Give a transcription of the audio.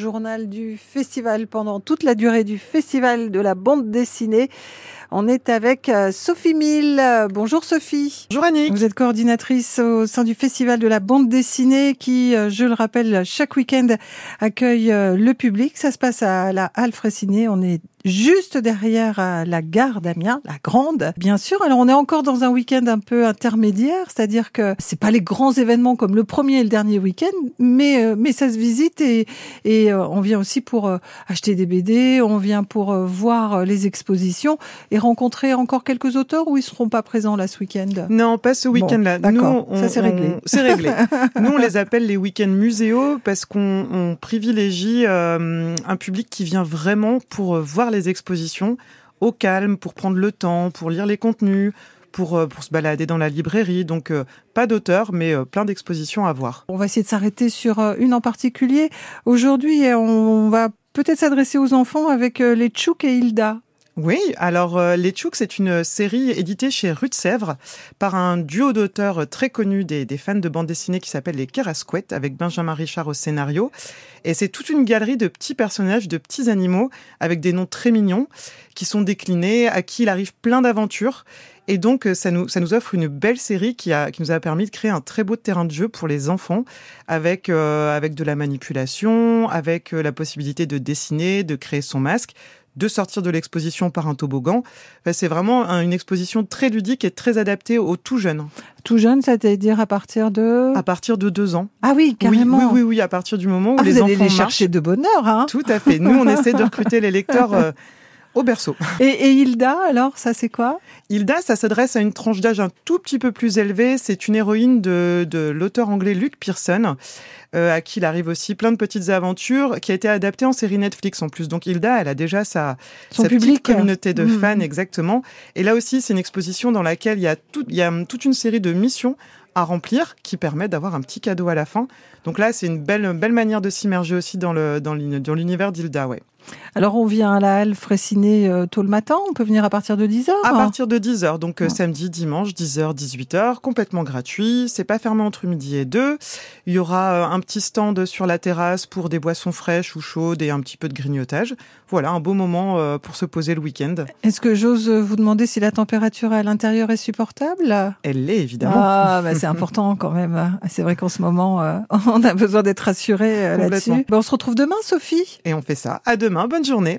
Journal du festival pendant toute la durée du festival de la bande dessinée. On est avec euh, Sophie Mille. Bonjour Sophie. Bonjour Annick. Vous êtes coordinatrice au sein du festival de la bande dessinée qui, euh, je le rappelle, chaque week-end accueille euh, le public. Ça se passe à la Halle Fraissinet. On est juste derrière euh, la gare d'Amiens, la grande, bien sûr. Alors on est encore dans un week-end un peu intermédiaire, c'est-à-dire que c'est pas les grands événements comme le premier et le dernier week-end, mais euh, mais ça se visite et et euh, on vient aussi pour acheter des BD, on vient pour voir les expositions et rencontrer encore quelques auteurs ou ils seront pas présents là ce week-end? Non, pas ce week-end-là. Bon, D'accord, ça c'est réglé. C'est réglé. Nous on les appelle les week-ends muséaux parce qu'on on privilégie euh, un public qui vient vraiment pour voir les expositions au calme, pour prendre le temps, pour lire les contenus, pour, euh, pour se balader dans la librairie. Donc, euh, pas d'auteur, mais euh, plein d'expositions à voir. On va essayer de s'arrêter sur une en particulier. Aujourd'hui, on va peut-être s'adresser aux enfants avec les Tchouk et Hilda. Oui, alors euh, Les Tchouks, c'est une série éditée chez Rue de Sèvres par un duo d'auteurs très connus des, fans de bande dessinée qui s'appelle les Kerasquettes avec Benjamin Richard au scénario. Et c'est toute une galerie de petits personnages, de petits animaux avec des noms très mignons qui sont déclinés, à qui il arrive plein d'aventures. Et donc, euh, ça nous, ça nous offre une belle série qui, a, qui nous a permis de créer un très beau terrain de jeu pour les enfants avec, euh, avec de la manipulation, avec la possibilité de dessiner, de créer son masque de sortir de l'exposition par un toboggan. c'est vraiment une exposition très ludique et très adaptée aux tout jeunes. Tout jeune, c'est-à-dire à partir de À partir de deux ans. Ah oui, carrément. Oui, oui, oui, oui à partir du moment où ah, les vous enfants allez les chercher de bonheur, hein Tout à fait. Nous, on essaie de recruter les lecteurs. Euh, au berceau. Et, et, Hilda, alors, ça c'est quoi? Hilda, ça s'adresse à une tranche d'âge un tout petit peu plus élevée. C'est une héroïne de, de l'auteur anglais Luke Pearson, euh, à qui il arrive aussi plein de petites aventures, qui a été adaptée en série Netflix en plus. Donc Hilda, elle a déjà sa, Son sa public. petite communauté de Mmh. fans, exactement. Et là aussi, c'est une exposition dans laquelle il y a, tout, il y a toute une série de missions à remplir qui permet d'avoir un petit cadeau à la fin. Donc là, c'est une belle, belle manière de s'immerger aussi dans le dans l'univers d'Hilda, ouais. Alors on vient à la Halle Fraissinet euh, tôt le matin, on peut venir à partir de 10h À partir de 10h, donc euh, samedi, dimanche, 10h, 18h, complètement gratuit, c'est pas fermé entre midi et 2. Il y aura euh, un petit stand sur la terrasse pour des boissons fraîches ou chaudes et un petit peu de grignotage. Voilà, un beau moment pour se poser le week-end. Est-ce que j'ose vous demander si la température à l'intérieur est supportable? Elle l'est évidemment. Ah, bah c'est important quand même. C'est vrai qu'en ce moment, euh, on a besoin d'être rassuré euh, là-dessus. On se retrouve demain, Sophie Et on fait ça. À demain, bonne journée.